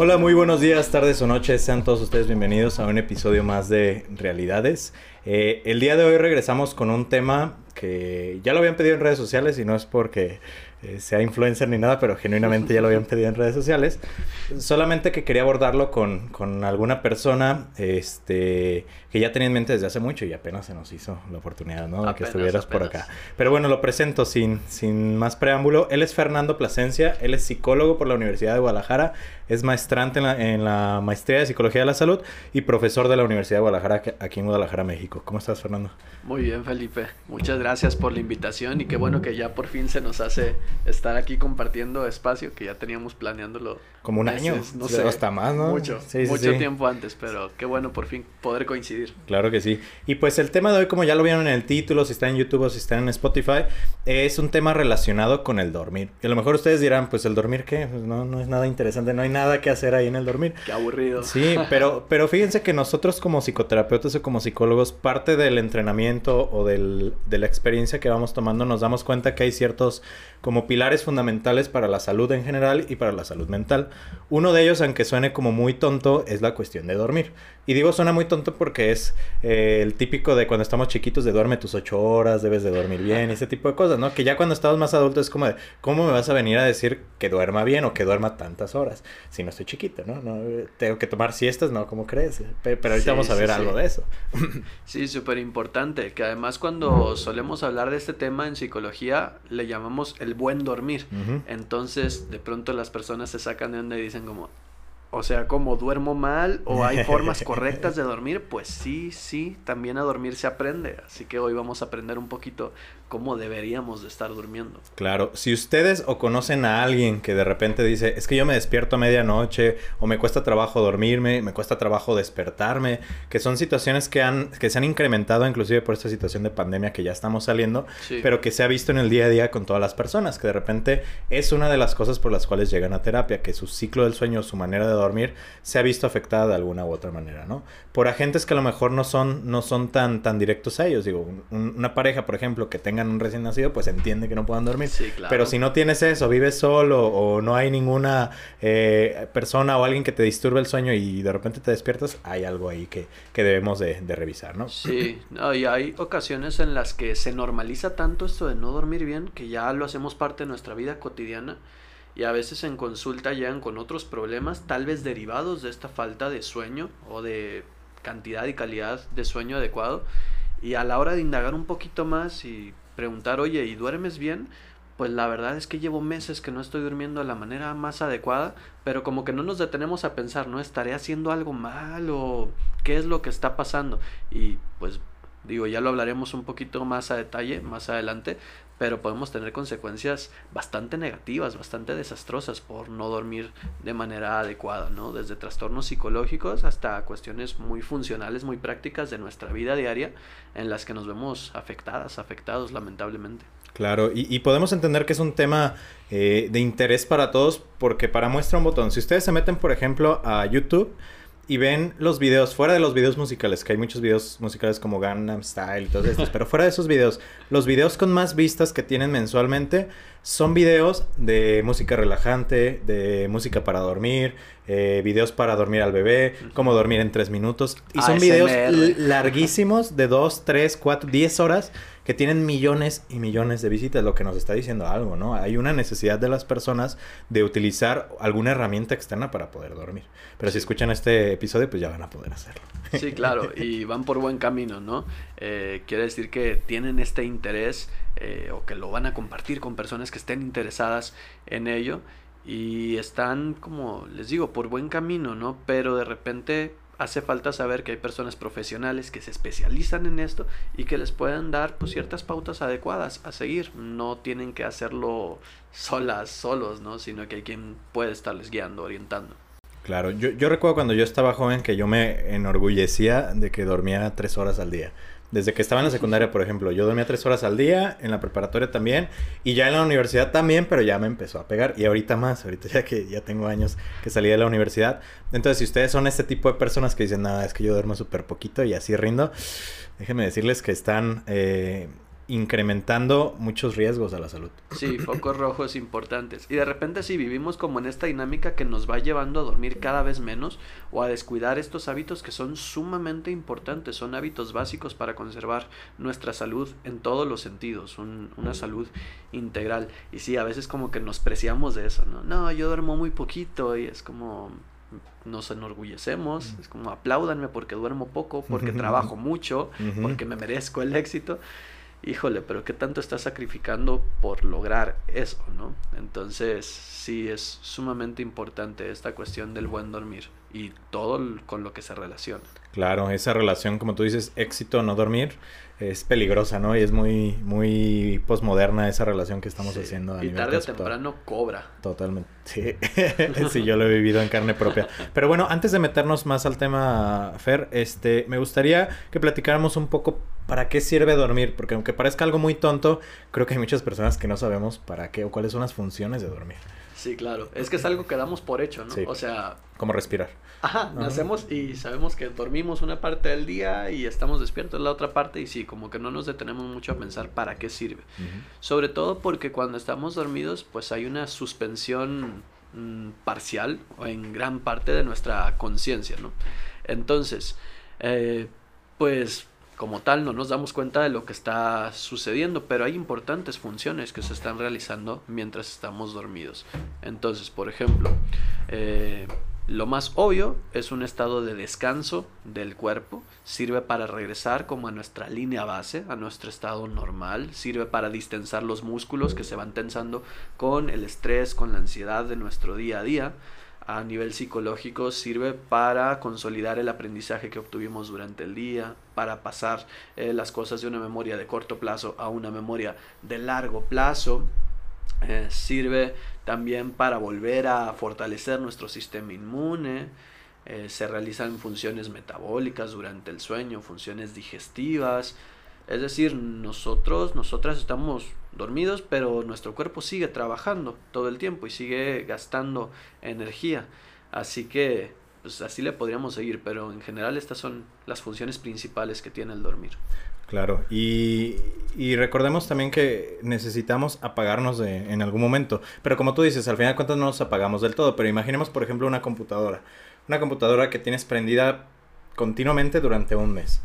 Hola, muy buenos días, tardes o noches. Sean todos ustedes bienvenidos a un episodio más de Realidades. Eh, el día de hoy regresamos con un tema que ya lo habían pedido en redes sociales y no es porque eh, sea influencer ni nada, pero genuinamente ya lo habían pedido en redes sociales. Solamente que quería abordarlo con, con, alguna persona este, que ya tenía en mente desde hace mucho y apenas se nos hizo la oportunidad, ¿no? de que estuvieras por acá. Pero bueno, lo presento sin, sin más preámbulo. Él es Fernando Plasencia, él es psicólogo por la Universidad de Guadalajara, es maestrante en la, en la maestría de Psicología de la Salud y profesor de la Universidad de Guadalajara aquí en Guadalajara, México. ¿Cómo estás, Fernando? Muy bien, Felipe. Muchas gracias por la invitación y qué bueno que ya por fin se nos hace estar aquí compartiendo espacio que ya teníamos planeándolo. Como un año, no sé. Hasta más, ¿no? Mucho, mucho tiempo antes, pero qué bueno por fin poder coincidir. Claro que sí. Y pues el tema de hoy, como ya lo vieron en el título, si está en YouTube o si está en Spotify, es un tema relacionado con el dormir. Y a lo mejor ustedes dirán, pues el dormir, ¿qué? Pues no, no es nada interesante, no hay nada que hacer ahí en el dormir. Qué aburrido. Sí, pero, pero fíjense que nosotros como psicoterapeutas o como psicólogos, parte del entrenamiento o del, de la experiencia que vamos tomando, nos damos cuenta que hay ciertos como pilares fundamentales para la salud en general y para la salud mental. Uno de ellos, aunque suene como muy tonto, es la cuestión de dormir. Y digo suena muy tonto porque es eh, el típico de cuando estamos chiquitos de duerme tus ocho horas, debes de dormir bien, ese tipo de cosas, ¿no? Que ya cuando estamos más adultos es como de, ¿cómo me vas a venir a decir que duerma bien o que duerma tantas horas? Si no estoy chiquito, ¿no? no tengo que tomar siestas, ¿no? ¿Cómo crees? Pero, ahorita vamos a ver algo de eso. sí, súper importante, que además cuando solemos hablar de este tema en psicología, le llamamos el buen dormir. Entonces, de pronto las personas se sacan de onda y dicen como, o sea, como duermo mal o hay formas correctas de dormir, pues sí, sí, también a dormir se aprende. Así que hoy vamos a aprender un poquito cómo deberíamos de estar durmiendo. Claro, si ustedes o conocen a alguien que de repente dice, es que yo me despierto a medianoche o me cuesta trabajo dormirme, me cuesta trabajo despertarme, que son situaciones que, han, que se han incrementado inclusive por esta situación de pandemia que ya estamos saliendo, pero que se ha visto en el día a día con todas las personas, que de repente es una de las cosas por las cuales llegan a terapia, que su ciclo del sueño, su manera de dormir, se ha visto afectada de alguna u otra manera, ¿no? Por agentes que a lo mejor no son, no son tan, tan directos a ellos, digo, una pareja, por ejemplo, que tenga un recién nacido, pues entiende que no puedan dormir. Pero si no tienes eso, vives solo o no hay ninguna eh, persona o alguien que te disturbe el sueño y de repente te despiertas, hay algo ahí que, que debemos de, de, revisar, ¿no? Sí, y hay ocasiones en las que se normaliza tanto esto de no dormir bien que ya lo hacemos parte de nuestra vida cotidiana y a veces en consulta llegan con otros problemas, tal vez derivados de esta falta de sueño o de cantidad y calidad de sueño adecuado. Y a la hora de indagar un poquito más y preguntar, oye, ¿y duermes bien? Pues la verdad es que llevo meses que no estoy durmiendo de la manera más adecuada, pero como que no nos detenemos a pensar, ¿no? ¿Estaré haciendo algo mal o qué es lo que está pasando? Y pues digo, ya lo hablaremos un poquito más a detalle más adelante, pero podemos tener consecuencias bastante negativas, bastante desastrosas por no dormir de manera adecuada, ¿no? Desde trastornos psicológicos hasta cuestiones muy funcionales, muy prácticas de nuestra vida diaria en las que nos vemos afectadas, afectados lamentablemente. Claro, y, podemos entender que es un tema eh, de interés para todos porque para muestra un botón, si ustedes se meten por ejemplo a YouTube, y ven los videos, fuera de los videos musicales, que hay muchos videos musicales como Gangnam Style y todos estos, pero fuera de esos videos, los videos con más vistas que tienen mensualmente son videos de música relajante, de música para dormir, eh, videos para dormir al bebé, cómo dormir en tres minutos. Y son videos larguísimos de dos, tres, cuatro, diez horas que tienen millones y millones de visitas, lo que nos está diciendo algo, ¿no? Hay una necesidad de las personas de utilizar alguna herramienta externa para poder dormir. Pero si escuchan este episodio, pues ya van a poder hacerlo. Sí, claro, y van por buen camino, ¿no? Eh, quiere decir que tienen este interés eh, o que lo van a compartir con personas que estén interesadas en ello y están, como les digo, por buen camino, ¿no? Pero de repente hace falta saber que hay personas profesionales que se especializan en esto y que les pueden dar pues, ciertas pautas adecuadas a seguir. No tienen que hacerlo solas, solos, ¿no? Sino que hay quien puede estarles guiando, orientando. Claro, yo, yo recuerdo cuando yo estaba joven que yo me enorgullecía de que dormía tres horas al día. Desde que estaba en la secundaria, por ejemplo, yo dormía tres horas al día, en la preparatoria también, y ya en la universidad también, pero ya me empezó a pegar. Y ahorita más, ahorita ya que ya tengo años que salí de la universidad. Entonces, si ustedes son este tipo de personas que dicen, nada, es que yo duermo súper poquito y así rindo, déjenme decirles que están eh, incrementando muchos riesgos a la salud. Sí, focos rojos importantes. Y de repente si vivimos como en esta dinámica que nos va llevando a dormir cada vez menos o a descuidar estos hábitos que son sumamente importantes, son hábitos básicos para conservar nuestra salud en todos los sentidos, una salud integral. Y sí, a veces como que nos preciamos de eso, ¿no? No, yo duermo muy poquito y es como nos enorgullecemos, es como apláudanme porque duermo poco, porque trabajo mucho, porque me merezco el éxito híjole, pero ¿qué tanto estás sacrificando por lograr eso, no? Entonces, sí, es sumamente importante esta cuestión del buen dormir y todo con lo que se relaciona. Claro, esa relación, como tú dices, éxito, no dormir, es peligrosa, ¿no? Y es muy, muy posmoderna esa relación que estamos haciendo. A y tarde o temprano cobra. Totalmente. Sí. sí, yo lo he vivido en carne propia. Pero bueno, antes de meternos más al tema, Fer, este, me gustaría que platicáramos un poco para qué sirve dormir, porque aunque parezca algo muy tonto, creo que hay muchas personas que no sabemos para qué o cuáles son las funciones de dormir. Sí, claro. Es que es algo que damos por hecho, ¿no? O sea... Como respirar. Ajá, nacemos y sabemos que dormimos una parte del día y estamos despiertos la otra parte y sí, como que no nos detenemos mucho a pensar para qué sirve. Sobre todo porque cuando estamos dormidos, pues hay una suspensión mm, parcial o en gran parte de nuestra conciencia, ¿no? Entonces, eh, pues como tal no nos damos cuenta de lo que está sucediendo, pero hay importantes funciones que se están realizando mientras estamos dormidos. Entonces, por ejemplo, eh, lo más obvio es un estado de descanso del cuerpo, sirve para regresar como a nuestra línea base, a nuestro estado normal, sirve para distensar los músculos que se van tensando con el estrés, con la ansiedad de nuestro día a día a nivel psicológico sirve para consolidar el aprendizaje que obtuvimos durante el día, para pasar eh, las cosas de una memoria de corto plazo a una memoria de largo plazo. Eh, sirve también para volver a fortalecer nuestro sistema inmune. Eh, se realizan funciones metabólicas durante el sueño, funciones digestivas. Es decir, nosotros, nosotras estamos dormidos, pero nuestro cuerpo sigue trabajando todo el tiempo y sigue gastando energía. Así que, pues así le podríamos seguir, pero en general estas son las funciones principales que tiene el dormir. Claro, y, y recordemos también que necesitamos apagarnos en algún momento. Pero como tú dices, al final de cuentas no nos apagamos del todo. Pero imaginemos, por ejemplo, una computadora. Una computadora que tienes prendida continuamente durante un mes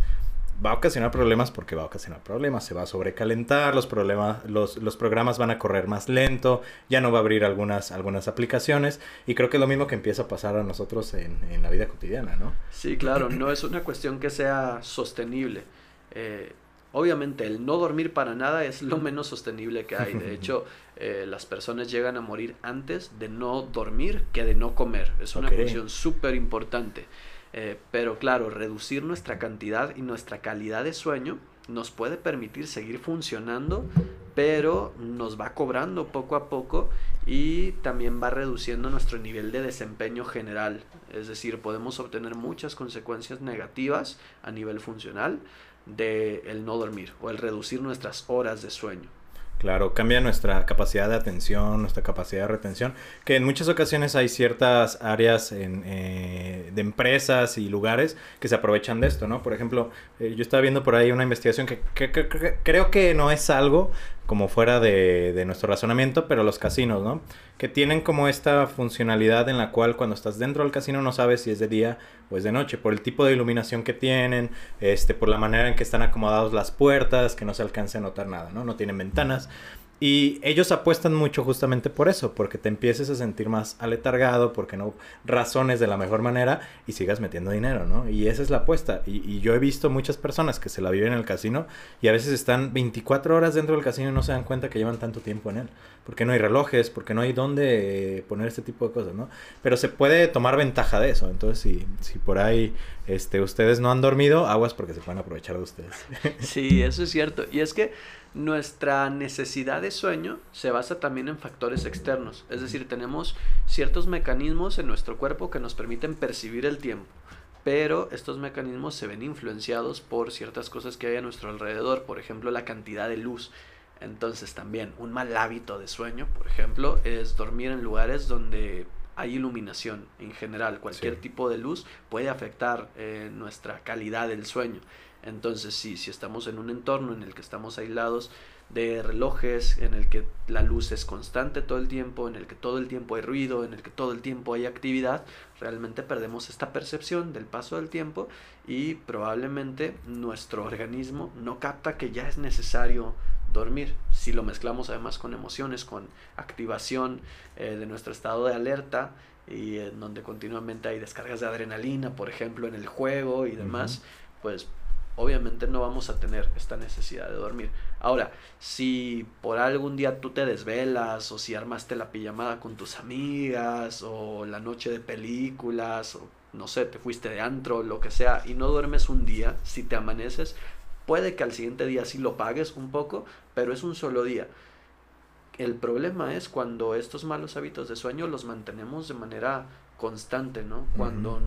va a ocasionar problemas porque va a ocasionar problemas. Se va a sobrecalentar, los, problemas, los, los, programas van a correr más lento, ya no va a abrir algunas, algunas aplicaciones. Y creo que es lo mismo que empieza a pasar a nosotros en, en la vida cotidiana, ¿no? Sí, claro, no es una cuestión que sea sostenible. Eh, obviamente, el no dormir para nada es lo menos sostenible que hay. De hecho, eh, las personas llegan a morir antes de no dormir que de no comer. Es una cuestión súper importante. Eh, pero claro, reducir nuestra cantidad y nuestra calidad de sueño nos puede permitir seguir funcionando, pero nos va cobrando poco a poco y también va reduciendo nuestro nivel de desempeño general. Es decir, podemos obtener muchas consecuencias negativas a nivel funcional de el no dormir o el reducir nuestras horas de sueño. Claro, cambia nuestra capacidad de atención, nuestra capacidad de retención, que en muchas ocasiones hay ciertas áreas eh, de empresas y lugares que se aprovechan de esto, ¿no? Por ejemplo, eh, yo estaba viendo por ahí una investigación que, creo que no es algo como fuera de, nuestro razonamiento, pero los casinos, ¿no? Que tienen como esta funcionalidad en la cual cuando estás dentro del casino no sabes si es de día o es de noche, por el tipo de iluminación que tienen, este, por la manera en que están acomodados las puertas, que no se alcance a notar nada, ¿no? No tienen ventanas. Y ellos apuestan mucho justamente por eso, porque te empieces a sentir más aletargado, porque no razones de la mejor manera y sigas metiendo dinero, ¿no? Y esa es la apuesta. Y, yo he visto muchas personas que se la viven en el casino y a veces están 24 horas dentro del casino y no se dan cuenta que llevan tanto tiempo en él. Porque no hay relojes, porque no hay dónde poner este tipo de cosas, ¿no? Pero se puede tomar ventaja de eso. Entonces, si, si por ahí este, ustedes no han dormido, aguas porque se pueden aprovechar de ustedes. Sí, eso es cierto. Y es que nuestra necesidad de sueño se basa también en factores externos. Es decir, tenemos ciertos mecanismos en nuestro cuerpo que nos permiten percibir el tiempo. Pero estos mecanismos se ven influenciados por ciertas cosas que hay a nuestro alrededor. Por ejemplo, la cantidad de luz. Entonces también un mal hábito de sueño, por ejemplo, es dormir en lugares donde hay iluminación en general. Cualquier tipo de luz puede afectar eh, nuestra calidad del sueño. Entonces, sí, si estamos en un entorno en el que estamos aislados de relojes, en el que la luz es constante todo el tiempo, en el que todo el tiempo hay ruido, en el que todo el tiempo hay actividad, realmente perdemos esta percepción del paso del tiempo y probablemente nuestro organismo no capta que ya es necesario dormir. Si lo mezclamos además con emociones, con activación eh, de nuestro estado de alerta y en donde continuamente hay descargas de adrenalina, por ejemplo, en el juego y demás, pues obviamente no vamos a tener esta necesidad de dormir. Ahora, si por algún día tú te desvelas o si armaste la pijamada con tus amigas o la noche de películas o no sé, te fuiste de antro, lo que sea, y no duermes un día, si te amaneces, puede que al siguiente día sí lo pagues un poco, pero es un solo día. El problema es cuando estos malos hábitos de sueño los mantenemos de manera constante, ¿no? Cuando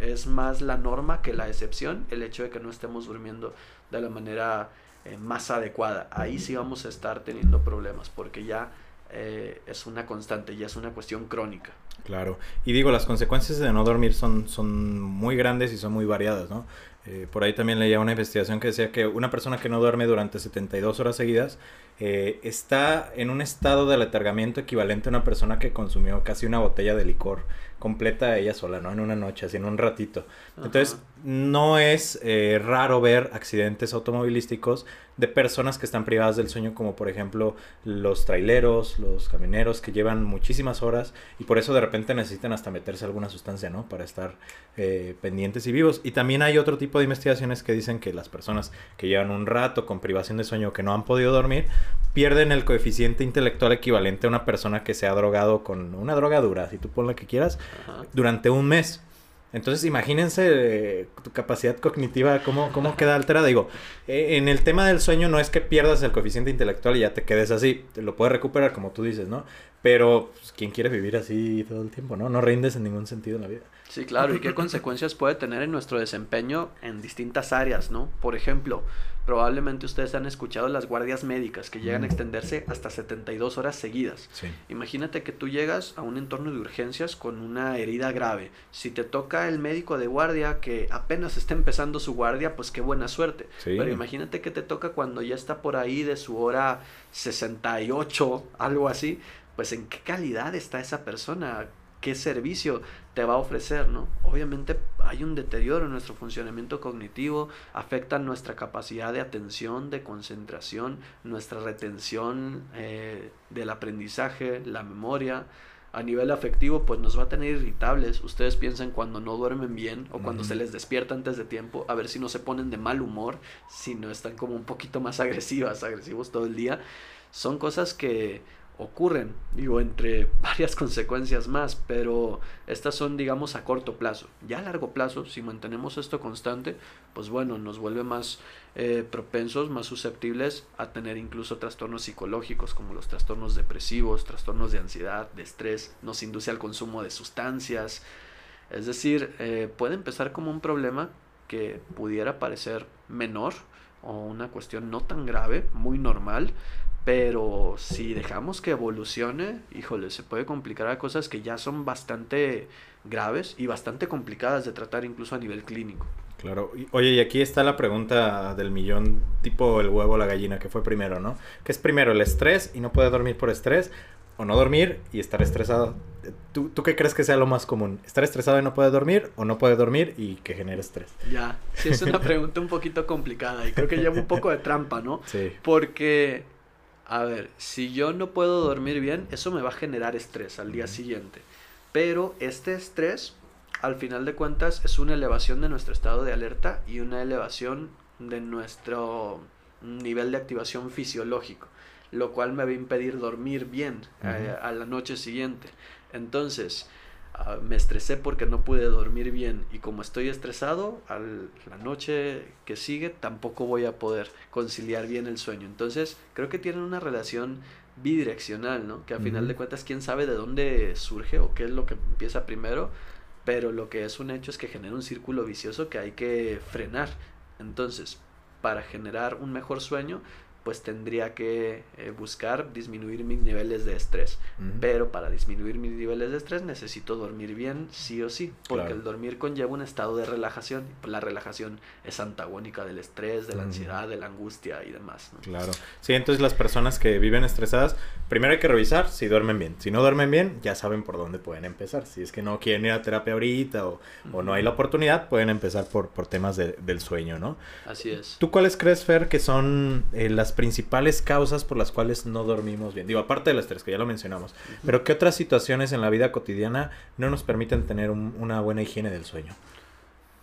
es más la norma que la excepción el hecho de que no estemos durmiendo de la manera eh, más adecuada. Ahí sí vamos a estar teniendo problemas porque ya eh, es una constante, ya es una cuestión crónica. Claro, y digo, las consecuencias de no dormir son, son muy grandes y son muy variadas, ¿no? Eh, por ahí también leía una investigación que decía que una persona que no duerme durante 72 horas seguidas eh, está en un estado de letargamiento equivalente a una persona que consumió casi una botella de licor completa ella sola, ¿no? En una noche, así en un ratito. Entonces, no es eh, raro ver accidentes automovilísticos de personas que están privadas del sueño, como por ejemplo los traileros, los camioneros que llevan muchísimas horas y por eso de repente necesitan hasta meterse alguna sustancia, ¿no? Para estar eh, pendientes y vivos. Y también hay otro tipo de investigaciones que dicen que las personas que llevan un rato con privación de sueño que no han podido dormir, pierden el coeficiente intelectual equivalente a una persona que se ha drogado con una droga dura, si tú pones la que quieras, durante un mes. Entonces, imagínense eh, tu capacidad cognitiva, cómo, cómo queda alterada. Digo, eh, en el tema del sueño no es que pierdas el coeficiente intelectual y ya te quedes así. Te lo puedes recuperar, como tú dices, ¿no? Pero, pues, ¿quién quiere vivir así todo el tiempo, no? No rindes en ningún sentido en la vida. Sí, claro. ¿Y qué consecuencias puede tener en nuestro desempeño en distintas áreas, no? Por ejemplo, probablemente ustedes han escuchado las guardias médicas que llegan a extenderse hasta 72 horas seguidas. Imagínate que tú llegas a un entorno de urgencias con una herida grave. Si te toca el médico de guardia que apenas está empezando su guardia, pues qué buena suerte. Pero imagínate que te toca cuando ya está por ahí de su hora 68, algo así. Pues en qué calidad está esa persona, qué servicio te va a ofrecer, ¿no? Obviamente hay un deterioro en nuestro funcionamiento cognitivo, afecta nuestra capacidad de atención, de concentración, nuestra retención eh, del aprendizaje, la memoria. A nivel afectivo, pues nos va a tener irritables. Ustedes piensan cuando no duermen bien o cuando se les despierta antes de tiempo, a ver si no se ponen de mal humor, si no están como un poquito más agresivas, agresivos todo el día. Son cosas que ocurren, digo, entre varias consecuencias más, pero estas son, digamos, a corto plazo. Ya a largo plazo, si mantenemos esto constante, pues bueno, nos vuelve más eh, propensos, más susceptibles a tener incluso trastornos psicológicos como los trastornos depresivos, trastornos de ansiedad, de estrés, nos induce al consumo de sustancias. Es decir, eh, puede empezar como un problema que pudiera parecer menor o una cuestión no tan grave, muy normal, pero si dejamos que evolucione, híjole, se puede complicar a cosas que ya son bastante graves y bastante complicadas de tratar incluso a nivel clínico. Claro. oye, y aquí está la pregunta del millón, tipo el huevo o la gallina, que fue primero, ¿no? ¿Qué es primero, el estrés y no puede dormir por estrés? ¿O no dormir y estar estresado? ¿Tú, ¿Tú qué crees que sea lo más común? ¿Estar estresado y no puede dormir o no puede dormir y que genere estrés? Ya, sí es una pregunta un poquito complicada y creo que lleva un poco de trampa, ¿no? Sí. Porque a ver, si yo no puedo dormir bien, eso me va a generar estrés al día siguiente. Pero este estrés, al final de cuentas, es una elevación de nuestro estado de alerta y una elevación de nuestro nivel de activación fisiológico, lo cual me va a impedir dormir bien eh, a la noche siguiente. Entonces, ah, me estresé porque no pude dormir bien y como estoy estresado, a la noche que sigue tampoco voy a poder conciliar bien el sueño. Entonces, creo que tienen una relación bidireccional, ¿no? Que a final de cuentas, quién sabe de dónde surge o qué es lo que empieza primero, pero lo que es un hecho es que genera un círculo vicioso que hay que frenar. Entonces, para generar un mejor sueño, pues tendría que eh, buscar disminuir mis niveles de estrés. Pero para disminuir mis niveles de estrés necesito dormir bien, sí o sí, porque el dormir conlleva un estado de relajación. La relajación es antagónica del estrés, de la ansiedad, de la angustia y demás. Claro. Sí, entonces las personas que viven estresadas, primero hay que revisar si duermen bien. Si no duermen bien, ya saben por dónde pueden empezar. Si es que no quieren ir a terapia ahorita o, o no hay la oportunidad, pueden empezar por, por temas del sueño, ¿no? Así es. ¿Tú cuáles crees, Fer, que son eh, las principales causas por las cuales no dormimos bien? Digo, aparte del estrés, que ya lo mencionamos, pero ¿qué otras situaciones en la vida cotidiana no nos permiten tener una buena higiene del sueño?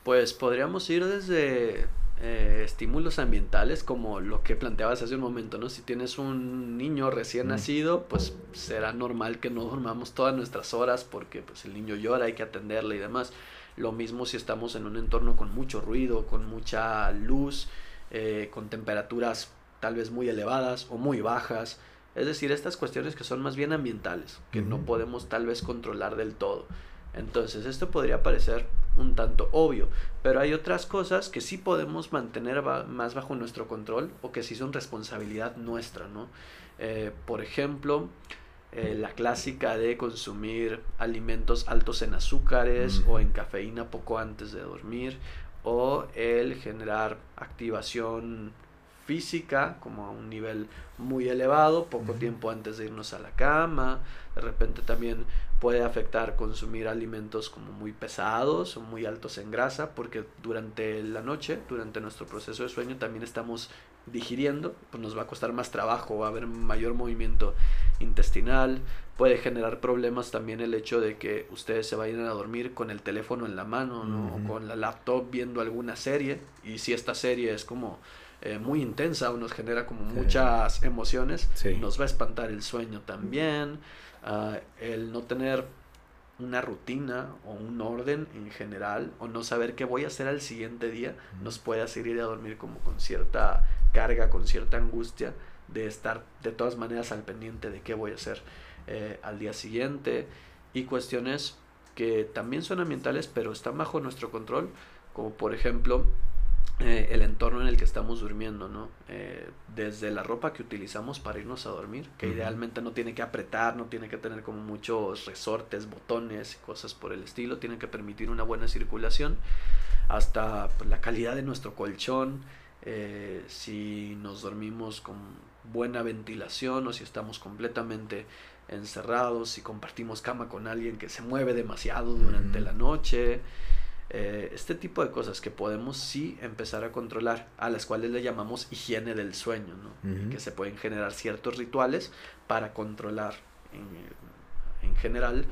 Pues podríamos ir desde eh, estímulos ambientales como lo que planteabas hace un momento, ¿no? Si tienes un niño recién nacido, pues será normal que no dormamos todas nuestras horas porque pues el niño llora, hay que atenderle y demás. Lo mismo si estamos en un entorno con mucho ruido, con mucha luz, eh, con temperaturas tal vez muy elevadas o muy bajas. Es decir, estas cuestiones que son más bien ambientales, que no podemos tal vez controlar del todo. Entonces, esto podría parecer un tanto obvio, pero hay otras cosas que sí podemos mantener más bajo nuestro control o que sí son responsabilidad nuestra, ¿no? Eh, por ejemplo, eh, la clásica de consumir alimentos altos en azúcares o en cafeína poco antes de dormir o el generar activación física como a un nivel muy elevado poco tiempo antes de irnos a la cama de repente también puede afectar consumir alimentos como muy pesados o muy altos en grasa porque durante la noche durante nuestro proceso de sueño también estamos digiriendo pues nos va a costar más trabajo va a haber mayor movimiento intestinal puede generar problemas también el hecho de que ustedes se vayan a dormir con el teléfono en la mano o con la laptop viendo alguna serie y si esta serie es como eh, muy intensa o nos genera como muchas emociones, nos va a espantar el sueño también, ah, el no tener una rutina o un orden en general o no saber qué voy a hacer al siguiente día nos puede hacer ir a dormir como con cierta carga, con cierta angustia de estar de todas maneras al pendiente de qué voy a hacer eh, al día siguiente y cuestiones que también son ambientales pero están bajo nuestro control como por ejemplo eh, el entorno en el que estamos durmiendo, ¿no? Eh, desde la ropa que utilizamos para irnos a dormir, que idealmente no tiene que apretar, no tiene que tener como muchos resortes, botones, cosas por el estilo, tiene que permitir una buena circulación, hasta pues, la calidad de nuestro colchón, eh, si nos dormimos con buena ventilación o si estamos completamente encerrados, si compartimos cama con alguien que se mueve demasiado durante la noche, eh, este tipo de cosas que podemos sí empezar a controlar, a las cuales le llamamos higiene del sueño, ¿no? que se pueden generar ciertos rituales para controlar en, en, general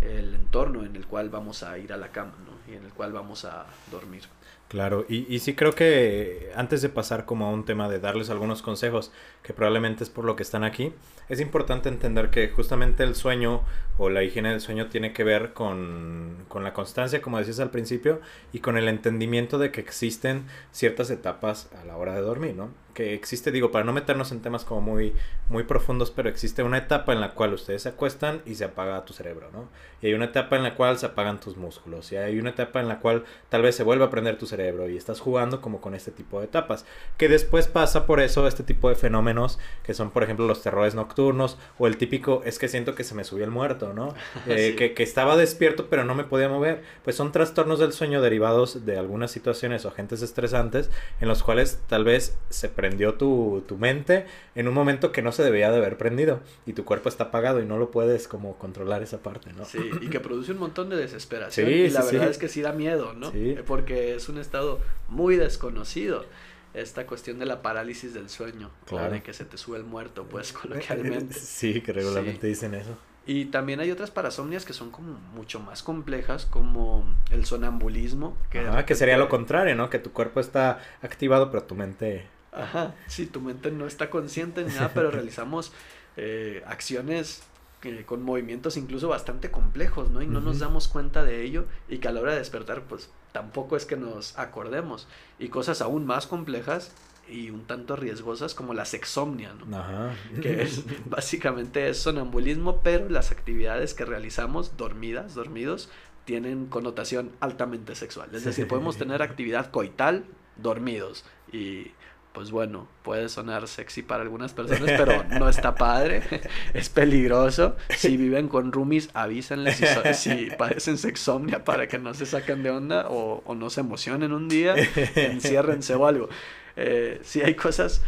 el entorno en el cual vamos a ir a la cama ¿no? y en el cual vamos a dormir. Claro, y, y sí creo que antes de pasar como a un tema de darles algunos consejos, que probablemente es por lo que están aquí, es importante entender que justamente el sueño o la higiene del sueño tiene que ver con, con, la constancia, como decías al principio, y con el entendimiento de que existen ciertas etapas a la hora de dormir, ¿no? Que existe, digo, para no meternos en temas como muy, muy profundos, pero existe una etapa en la cual ustedes se acuestan y se apaga tu cerebro, ¿no? Y hay una etapa en la cual se apagan tus músculos, y hay una etapa en la cual tal vez se vuelve a prender tu cerebro y estás jugando como con este tipo de etapas, que después pasa por eso este tipo de fenómenos que son, por ejemplo, los terrores nocturnos o el típico es que siento que se me subió el muerto, ¿no? Eh, que, que, estaba despierto pero no me podía mover. Pues son trastornos del sueño derivados de algunas situaciones o agentes estresantes en los cuales tal vez se prendió tu, tu mente en un momento que no se debía de haber prendido y tu cuerpo está apagado y no lo puedes como controlar esa parte, ¿no? Sí, y que produce un montón de desesperación y la verdad es que sí da miedo, ¿no? Porque es un estado muy desconocido esta cuestión de la parálisis del sueño, claro. de que se te sube el muerto, pues coloquialmente. Sí, que regularmente dicen eso. Y también hay otras parasomnias que son como mucho más complejas, como el sonambulismo. Que, que sería lo contrario, ¿no? Que tu cuerpo está activado, pero tu mente... Ajá, sí, tu mente no está consciente ni nada, pero realizamos eh, acciones eh, con movimientos incluso bastante complejos, ¿no? Y no nos damos cuenta de ello y que a la hora de despertar, pues tampoco es que nos acordemos. Y cosas aún más complejas y un tanto riesgosas como la sexomnia, ¿no? Ajá. Que es básicamente es sonambulismo, pero las actividades que realizamos dormidas, dormidos, tienen connotación altamente sexual. Es decir, podemos tener actividad coital dormidos y pues bueno, puede sonar sexy para algunas personas, pero no está padre, es peligroso. Si viven con roomies, avísenles si, padecen sexomnia para que no se saquen de onda o, no se emocionen un día, enciérrense o algo. Eh, sí hay cosas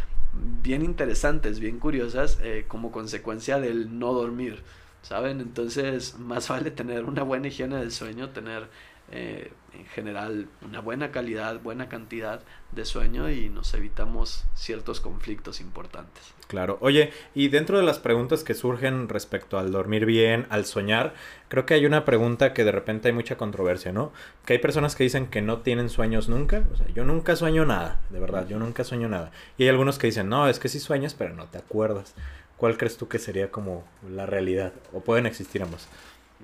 bien interesantes, bien curiosas, eh, como consecuencia del no dormir, ¿saben? Entonces, más vale tener una buena higiene del sueño, tener eh, en general una buena calidad, buena cantidad de sueño y nos evitamos ciertos conflictos importantes. Claro. Oye, y dentro de las preguntas que surgen respecto al dormir bien, al soñar, creo que hay una pregunta que de repente hay mucha controversia, ¿no? Que hay personas que dicen que no tienen sueños nunca. O sea, yo nunca sueño nada, de verdad, yo nunca sueño nada. Y hay algunos que dicen, no, es que sí sueñas, pero no te acuerdas. ¿Cuál crees tú que sería como la realidad? ¿O pueden existir ambos?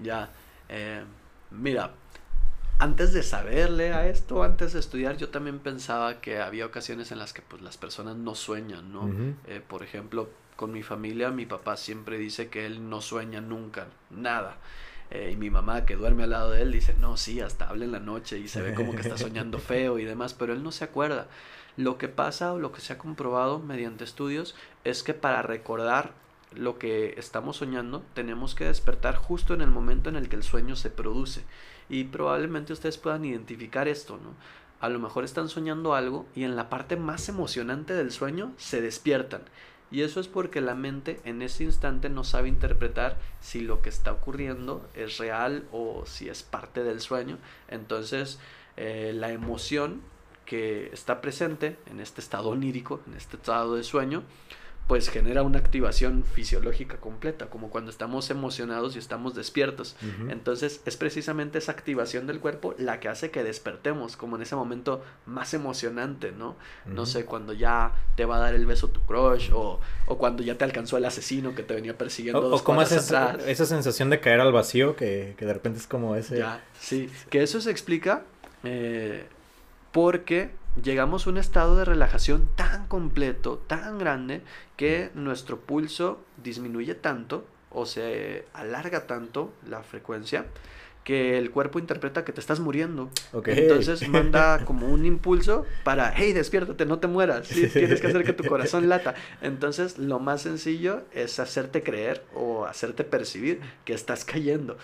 Ya, eh, mira, antes de saberle a esto, antes de estudiar, yo también pensaba que había ocasiones en las que pues las personas no sueñan, ¿no? Eh, por ejemplo, con mi familia, mi papá siempre dice que él no sueña nunca, nada. Eh, y mi mamá, que duerme al lado de él, dice, no, sí, hasta habla en la noche y se ve como que está soñando feo y demás, pero él no se acuerda. Lo que pasa o lo que se ha comprobado mediante estudios es que para recordar lo que estamos soñando, tenemos que despertar justo en el momento en el que el sueño se produce. Y probablemente ustedes puedan identificar esto, ¿no? A lo mejor están soñando algo y en la parte más emocionante del sueño se despiertan. Y eso es porque la mente en ese instante no sabe interpretar si lo que está ocurriendo es real o si es parte del sueño. Entonces, eh, la emoción que está presente en este estado onírico, en este estado de sueño, pues genera una activación fisiológica completa, como cuando estamos emocionados y estamos despiertos. Entonces es precisamente esa activación del cuerpo la que hace que despertemos, como en ese momento más emocionante, ¿no? No sé, cuando ya te va a dar el beso tu crush o, o cuando ya te alcanzó el asesino que te venía persiguiendo. O, como esa, esa sensación de caer al vacío que, que, de repente es como ese... Ya, sí, que eso se explica eh, porque llegamos a un estado de relajación tan completo, tan grande, que nuestro pulso disminuye tanto o se alarga tanto la frecuencia que el cuerpo interpreta que te estás muriendo. Entonces manda como un impulso para, hey, despiértate, no te mueras, tienes que hacer que tu corazón lata. Entonces lo más sencillo es hacerte creer o hacerte percibir que estás cayendo.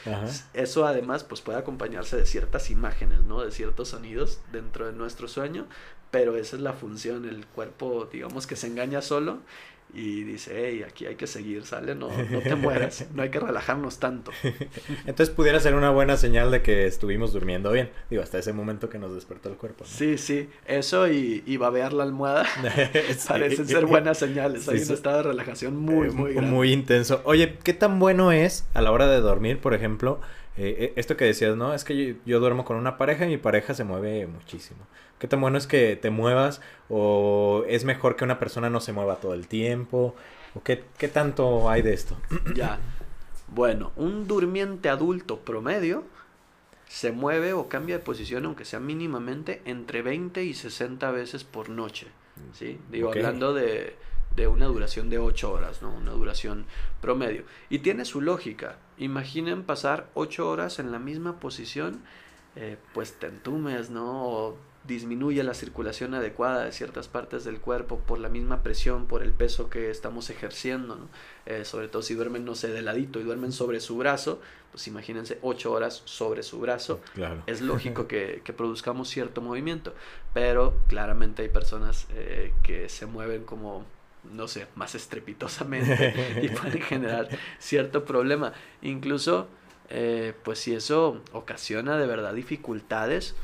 Eso además pues puede acompañarse de ciertas imágenes, ¿no? De ciertos sonidos dentro de nuestro sueño, pero esa es la función, el cuerpo digamos que se engaña solo y dice, hey, aquí hay que seguir, sale, no, no te mueras, no hay que relajarnos tanto. Entonces pudiera ser una buena señal de que estuvimos durmiendo bien, digo, hasta ese momento que nos despertó el cuerpo. Sí, sí, eso y, y babear la almohada parecen ser buenas señales, hay un estado de relajación muy, eh, muy grande. Muy intenso. Oye, ¿qué tan bueno es a la hora de dormir, por ejemplo, eh, eh, esto que decías, ¿no? Es que yo, duermo con una pareja y mi pareja se mueve muchísimo. ¿Qué tan bueno es que te muevas? ¿O es mejor que una persona no se mueva todo el tiempo? ¿O qué, qué tanto hay de esto? Ya. Bueno, un durmiente adulto promedio se mueve o cambia de posición, aunque sea mínimamente, entre 20 y 60 veces por noche. ¿Sí? Digo, hablando de de una duración de 8 horas, ¿no? Una duración promedio. Y tiene su lógica. Imaginen pasar 8 horas en la misma posición, eh, pues te entumes, ¿no? O disminuye la circulación adecuada de ciertas partes del cuerpo por la misma presión, por el peso que estamos ejerciendo, ¿no? Eh, sobre todo si duermen, no sé, de ladito y duermen sobre su brazo, pues imagínense 8 horas sobre su brazo. Claro. Es lógico que, que, produzcamos cierto movimiento, pero claramente hay personas eh, que se mueven como no sé, más estrepitosamente y puede generar cierto problema. Incluso, eh, pues si eso ocasiona de verdad dificultades,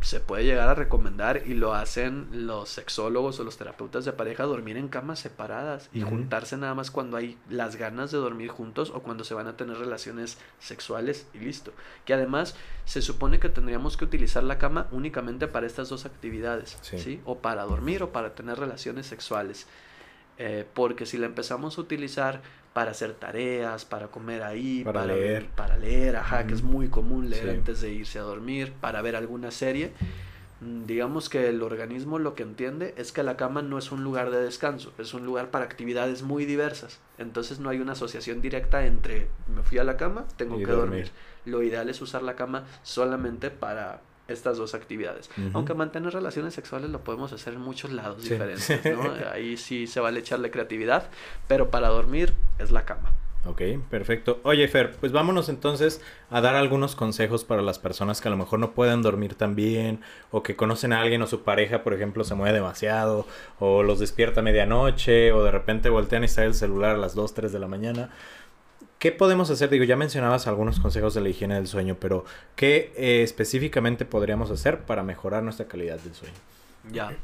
se puede llegar a recomendar y lo hacen los sexólogos o los terapeutas de pareja dormir en camas separadas y juntarse nada más cuando hay las ganas de dormir juntos o cuando se van a tener relaciones sexuales y listo. Que además se supone que tendríamos que utilizar la cama únicamente para estas dos actividades, ¿sí? O para dormir o para tener relaciones sexuales. Eh, porque si la empezamos a utilizar para hacer tareas, para comer ahí, para, leer, para leer, ajá, que es muy común leer antes de irse a dormir, para ver alguna serie, mm, digamos que el organismo lo que entiende es que la cama no es un lugar de descanso, es un lugar para actividades muy diversas. Entonces no hay una asociación directa entre me fui a la cama, tengo que dormir. Lo ideal es usar la cama solamente para estas dos actividades. Aunque mantener relaciones sexuales lo podemos hacer en muchos lados diferentes, ¿no? Ahí sí se vale echarle creatividad, pero para dormir es la cama. Ok, perfecto. Oye, Fer, pues vámonos entonces a dar algunos consejos para las personas que a lo mejor no pueden dormir tan bien, o que conocen a alguien o su pareja, por ejemplo, se mueve demasiado, o los despierta a medianoche, o de repente voltean y está el celular a las 2, 3 de la mañana. ¿Qué podemos hacer? Digo, ya mencionabas algunos consejos de la higiene del sueño, pero ¿qué eh, específicamente podríamos hacer para mejorar nuestra calidad del sueño? Ya,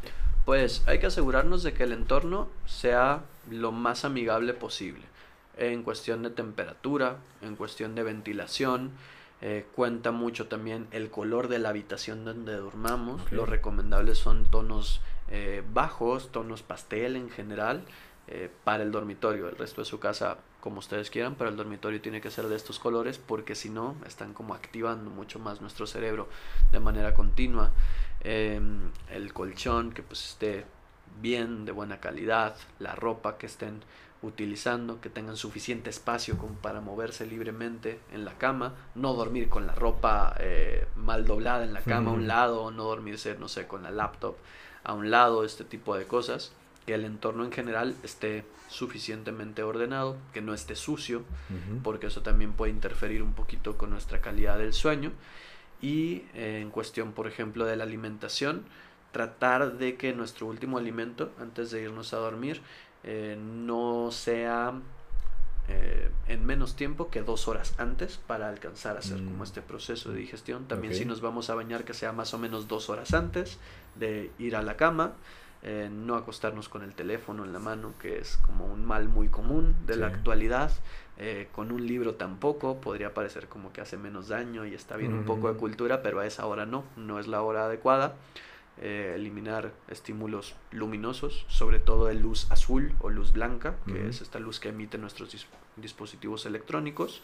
pues hay que asegurarnos de que el entorno sea lo más amigable posible. En cuestión de temperatura, en cuestión de ventilación, eh, cuenta mucho también el color de la habitación donde dormamos. Lo Los recomendables son tonos eh, bajos, tonos pastel en general. para el dormitorio. El resto de su casa como ustedes quieran, pero el dormitorio tiene que ser de estos colores porque si no están como activando mucho más nuestro cerebro de manera continua. Em, el colchón que pues esté bien, de buena calidad, la ropa que estén utilizando, que tengan suficiente espacio como para moverse libremente en la cama, no dormir con la ropa eh, mal doblada en la cama a un lado, no dormirse, no sé, con la laptop a un lado, este tipo de cosas que el entorno en general esté suficientemente ordenado, que no esté sucio, porque eso también puede interferir un poquito con nuestra calidad del sueño. Y eh, en cuestión, por ejemplo, de la alimentación, tratar de que nuestro último alimento, antes de irnos a dormir, eh, no sea eh, en menos tiempo que dos horas antes para alcanzar a hacer como mm. este proceso de digestión. También si nos vamos a bañar, que sea más o menos dos horas antes de ir a la cama. Eh, no acostarnos con el teléfono en la mano, que es como un mal muy común de la actualidad. Eh, con un libro tampoco, podría parecer como que hace menos daño y está bien un poco de cultura, pero a esa hora no, no es la hora adecuada. Eh, eliminar estímulos luminosos, sobre todo de luz azul o luz blanca, que es esta luz que emiten nuestros dispositivos electrónicos.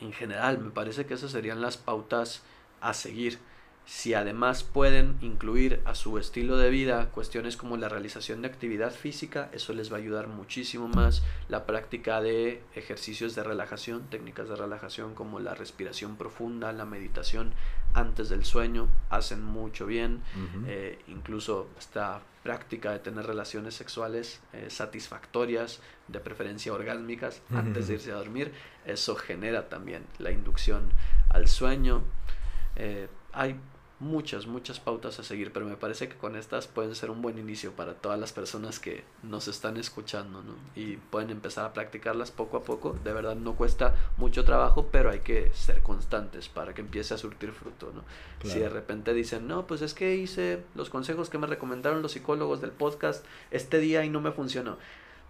en general, me parece que esas serían las pautas a seguir. Si además pueden incluir a su estilo de vida cuestiones como la realización de actividad física, eso les va a ayudar muchísimo más. La práctica de ejercicios de relajación, técnicas de relajación como la respiración profunda, la meditación antes del sueño, hacen mucho bien. Eh, incluso esta práctica de tener relaciones sexuales eh, satisfactorias, de preferencia orgásmicas, antes de irse a dormir, eso genera también la inducción al sueño. Eh, hay muchas, muchas pautas a seguir, pero me parece que con estas pueden ser un buen inicio para todas las personas que nos están escuchando, ¿no? Y pueden empezar a practicarlas poco a poco. De verdad no cuesta mucho trabajo, pero hay que ser constantes para que empiece a surtir fruto, ¿no? Si de repente dicen, no, pues es que hice los consejos que me recomendaron los psicólogos del podcast este día y no me funcionó.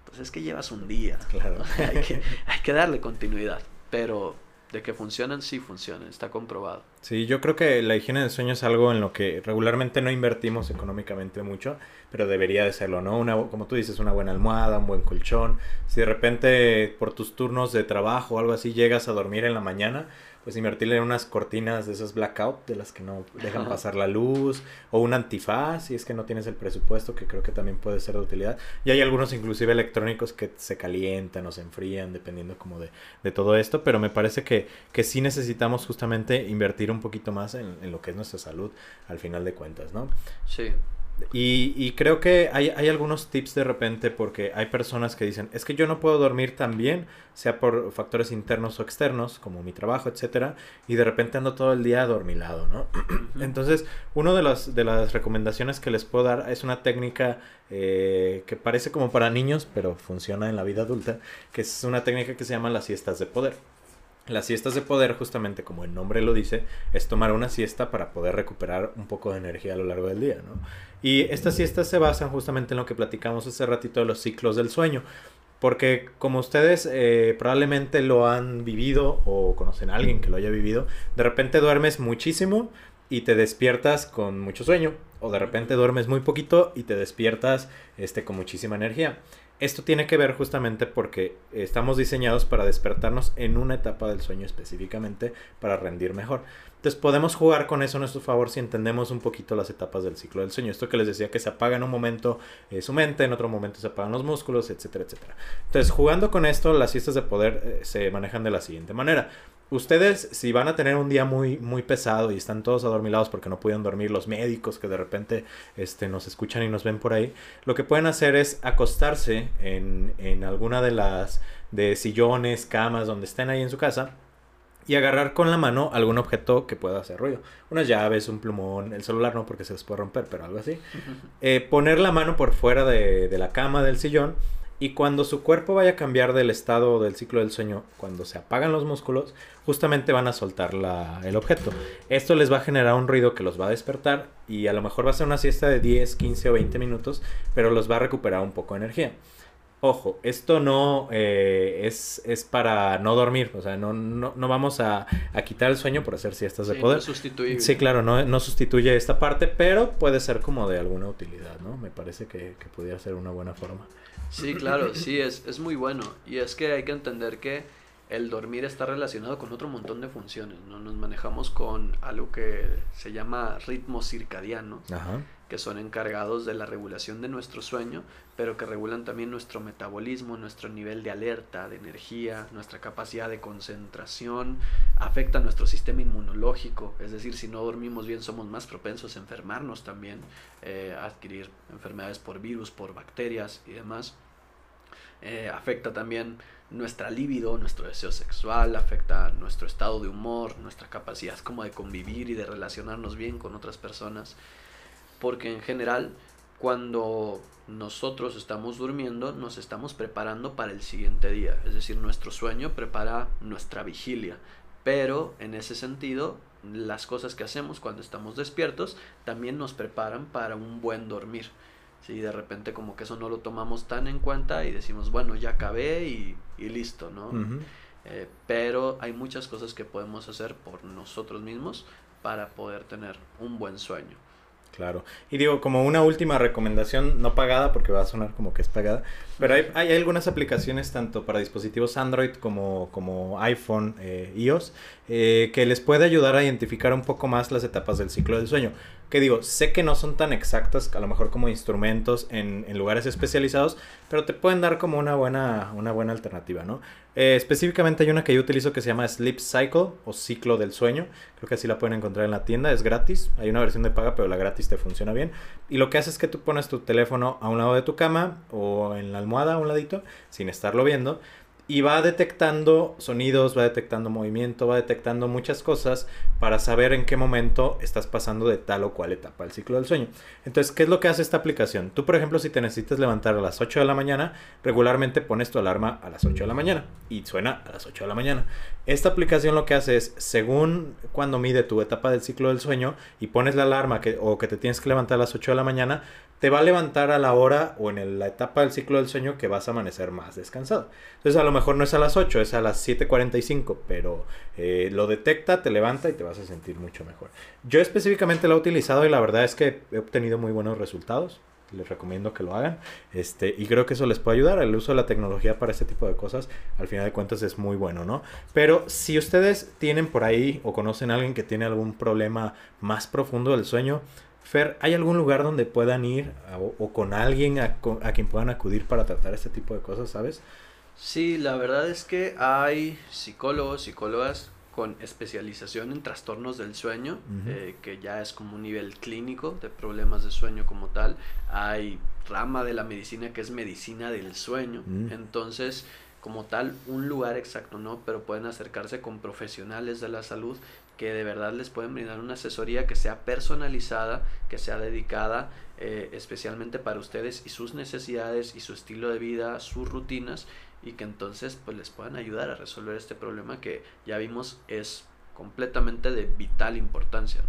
Pues es que llevas un día. Claro. hay, que, hay que darle continuidad, pero de que funcionan, sí funcionan, está comprobado. Sí, yo creo que la higiene del sueño es algo en lo que regularmente no invertimos económicamente mucho, pero debería de serlo, ¿no? Una, como tú dices, una buena almohada, un buen colchón. Si de repente por tus turnos de trabajo o algo así llegas a dormir en la mañana, pues invertirle en unas cortinas de esas blackout, de las que no dejan pasar la luz, o un antifaz, si es que no tienes el presupuesto, que creo que también puede ser de utilidad. Y hay algunos inclusive electrónicos que se calientan o se enfrían, dependiendo como de, de todo esto, pero me parece que, que sí necesitamos justamente invertir un poquito más en, en lo que es nuestra salud, al final de cuentas, ¿no? Sí, y, creo que hay, algunos tips de repente porque hay personas que dicen, es que yo no puedo dormir tan bien, sea por factores internos o externos, como mi trabajo, etcétera, y de repente ando todo el día adormilado, ¿no? Entonces, una de las, de las recomendaciones que les puedo dar es una técnica eh, que parece como para niños, pero funciona en la vida adulta, que es una técnica que se llama las siestas de poder. Las siestas de poder, justamente como el nombre lo dice, es tomar una siesta para poder recuperar un poco de energía a lo largo del día, ¿no? Y estas siestas se basan justamente en lo que platicamos hace ratito de los ciclos del sueño. Porque como ustedes eh, probablemente lo han vivido o conocen a alguien que lo haya vivido, de repente duermes muchísimo y te despiertas con mucho sueño o de repente duermes muy poquito y te despiertas este, con muchísima energía. Esto tiene que ver justamente porque estamos diseñados para despertarnos en una etapa del sueño específicamente para rendir mejor. Entonces podemos jugar con eso a nuestro favor si entendemos un poquito las etapas del ciclo del sueño. Esto que les decía que se apaga en un momento eh, su mente, en otro momento se apagan los músculos, etcétera, etcétera. Entonces jugando con esto, las siestas de poder eh, se manejan de la siguiente manera. Ustedes, si van a tener un día muy, muy pesado y están todos adormilados porque no pudieron dormir, los médicos que de repente este, nos escuchan y nos ven por ahí, lo que pueden hacer es acostarse en, en alguna de las de sillones, camas, donde estén ahí en su casa y agarrar con la mano algún objeto que pueda hacer ruido. Unas llaves, un plumón, el celular no porque se les puede romper, pero algo así. Eh, poner la mano por fuera de, la cama, del sillón, y cuando su cuerpo vaya a cambiar del estado del ciclo del sueño, cuando se apagan los músculos, justamente van a soltar el objeto. Esto les va a generar un ruido que los va a despertar y a lo mejor va a ser una siesta de 10, 15 o 20 minutos, pero los va a recuperar un poco de energía. Ojo, esto no eh, es, es, para no dormir, o sea, no, no, no vamos a, a, quitar el sueño por hacer siestas de poder. No Sí, claro, no, no, sustituye esta parte, pero puede ser como de alguna utilidad, ¿no? Me parece que, que pudiera ser una buena forma. Sí, claro, sí, es, es muy bueno. Y es que hay que entender que el dormir está relacionado con otro montón de funciones, ¿no? Nos manejamos con algo que se llama ritmo circadiano. Ajá que son encargados de la regulación de nuestro sueño, pero que regulan también nuestro metabolismo, nuestro nivel de alerta, de energía, nuestra capacidad de concentración, afecta nuestro sistema inmunológico, es decir, si no dormimos bien somos más propensos a enfermarnos también, eh, a adquirir enfermedades por virus, por bacterias y demás. Eh, afecta también nuestra libido, nuestro deseo sexual, afecta nuestro estado de humor, nuestra capacidad como de convivir y de relacionarnos bien con otras personas porque en general cuando nosotros estamos durmiendo nos estamos preparando para el siguiente día, es decir, nuestro sueño prepara nuestra vigilia, pero en ese sentido las cosas que hacemos cuando estamos despiertos también nos preparan para un buen dormir. Si de repente como que eso no lo tomamos tan en cuenta y decimos, bueno, ya acabé y, listo, ¿no? Eh, pero hay muchas cosas que podemos hacer por nosotros mismos para poder tener un buen sueño. Claro. Y digo, como una última recomendación, no pagada porque va a sonar como que es pagada, pero hay, hay algunas aplicaciones tanto para dispositivos Android como, como iPhone, eh, iOS, eh, que les puede ayudar a identificar un poco más las etapas del ciclo del sueño. Que digo, sé que no son tan exactas, a lo mejor como instrumentos en, en lugares especializados, pero te pueden dar como una buena, una buena alternativa, ¿no? Eh, específicamente hay una que yo utilizo que se llama Sleep Cycle o ciclo del sueño. Creo que así la pueden encontrar en la tienda, es gratis. Hay una versión de paga, pero la gratis te funciona bien. Y lo que hace es que tú pones tu teléfono a un lado de tu cama o en la almohada a un ladito, sin estarlo viendo y va detectando sonidos, va detectando movimiento, va detectando muchas cosas para saber en qué momento estás pasando de tal o cual etapa del ciclo del sueño. Entonces, ¿qué es lo que hace esta aplicación? Tú, por ejemplo, si te necesitas levantar a las 8 de la mañana, regularmente pones tu alarma a las 8 de la mañana y suena a las 8 de la mañana. Esta aplicación lo que hace es, según cuando mide tu etapa del ciclo del sueño y pones la alarma que, o que te tienes que levantar a las 8 de la mañana, te va a levantar a la hora o en la etapa del ciclo del sueño que vas a amanecer más descansado. Entonces a lo mejor no es a las 8, es a las 7.45, pero eh, lo detecta, te levanta y te vas a sentir mucho mejor. Yo específicamente lo he utilizado y la verdad es que he obtenido muy buenos resultados. Les recomiendo que lo hagan. Este, y creo que eso les puede ayudar. El uso de la tecnología para este tipo de cosas, al final de cuentas, es muy bueno, ¿no? Pero si ustedes tienen por ahí o conocen a alguien que tiene algún problema más profundo del sueño, Fer, ¿hay algún lugar donde puedan ir o, con alguien a, quien puedan acudir para tratar este tipo de cosas, sabes? Sí, la verdad es que hay psicólogos, psicólogas con especialización en trastornos del sueño, eh, que ya es como un nivel clínico de problemas de sueño como tal. Hay rama de la medicina que es medicina del sueño. Mm. Entonces, como tal, un lugar exacto no, pero pueden acercarse con profesionales de la salud que de verdad les pueden brindar una asesoría que sea personalizada, que sea dedicada eh, especialmente para ustedes y sus necesidades y su estilo de vida, sus rutinas y que entonces pues les puedan ayudar a resolver este problema que ya vimos es completamente de vital importancia.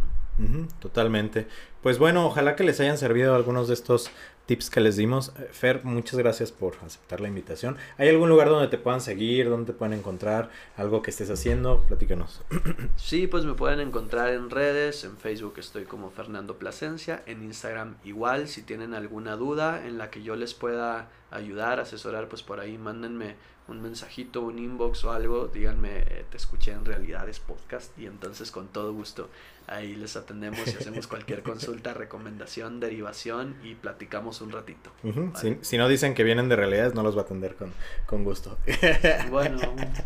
totalmente. Pues bueno, ojalá que les hayan servido algunos de estos tips que les dimos. Eh, Fer, muchas gracias por aceptar la invitación. ¿Hay algún lugar donde te puedan seguir, donde te puedan encontrar, algo que estés haciendo? Platícanos. Sí, pues me pueden encontrar en redes, en Facebook estoy como Fernando Plasencia, en Instagram igual, si tienen alguna duda en la que yo les pueda ayudar, asesorar, pues por ahí mándenme un mensajito, un inbox o algo, díganme, eh, te escuché en Realidades Podcast y entonces con todo gusto ahí les atendemos y hacemos cualquier consulta, recomendación, derivación y platicamos un ratito. si, no dicen que vienen de Realidades, no los va a atender con, con gusto. bueno,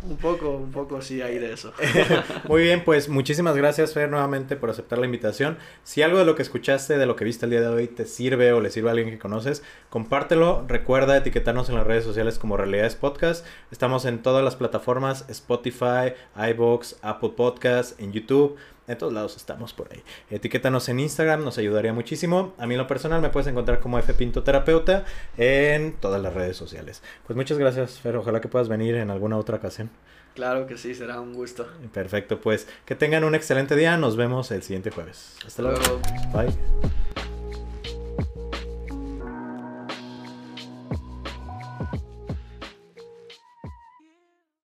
un, poco, un poco sí hay de eso. Muy bien, pues muchísimas gracias Fer nuevamente por aceptar la invitación. Si algo de lo que escuchaste, de lo que viste el día de hoy te sirve o le sirve a alguien que conoces, compártelo. Recuerda etiquetarnos en las redes sociales como Realidades Podcast. Estamos en todas las plataformas, Spotify, iBox, Apple Podcast, en YouTube. En todos lados estamos por ahí. Etiquétanos en Instagram, nos ayudaría muchísimo. A mí en lo personal me puedes encontrar como F Pinto Terapeuta en todas las redes sociales. Pues muchas gracias, Fer. Ojalá que puedas venir en alguna otra ocasión. Claro que sí, será un gusto. Perfecto, pues que tengan un excelente día. Nos vemos el siguiente jueves. Hasta luego. Bye.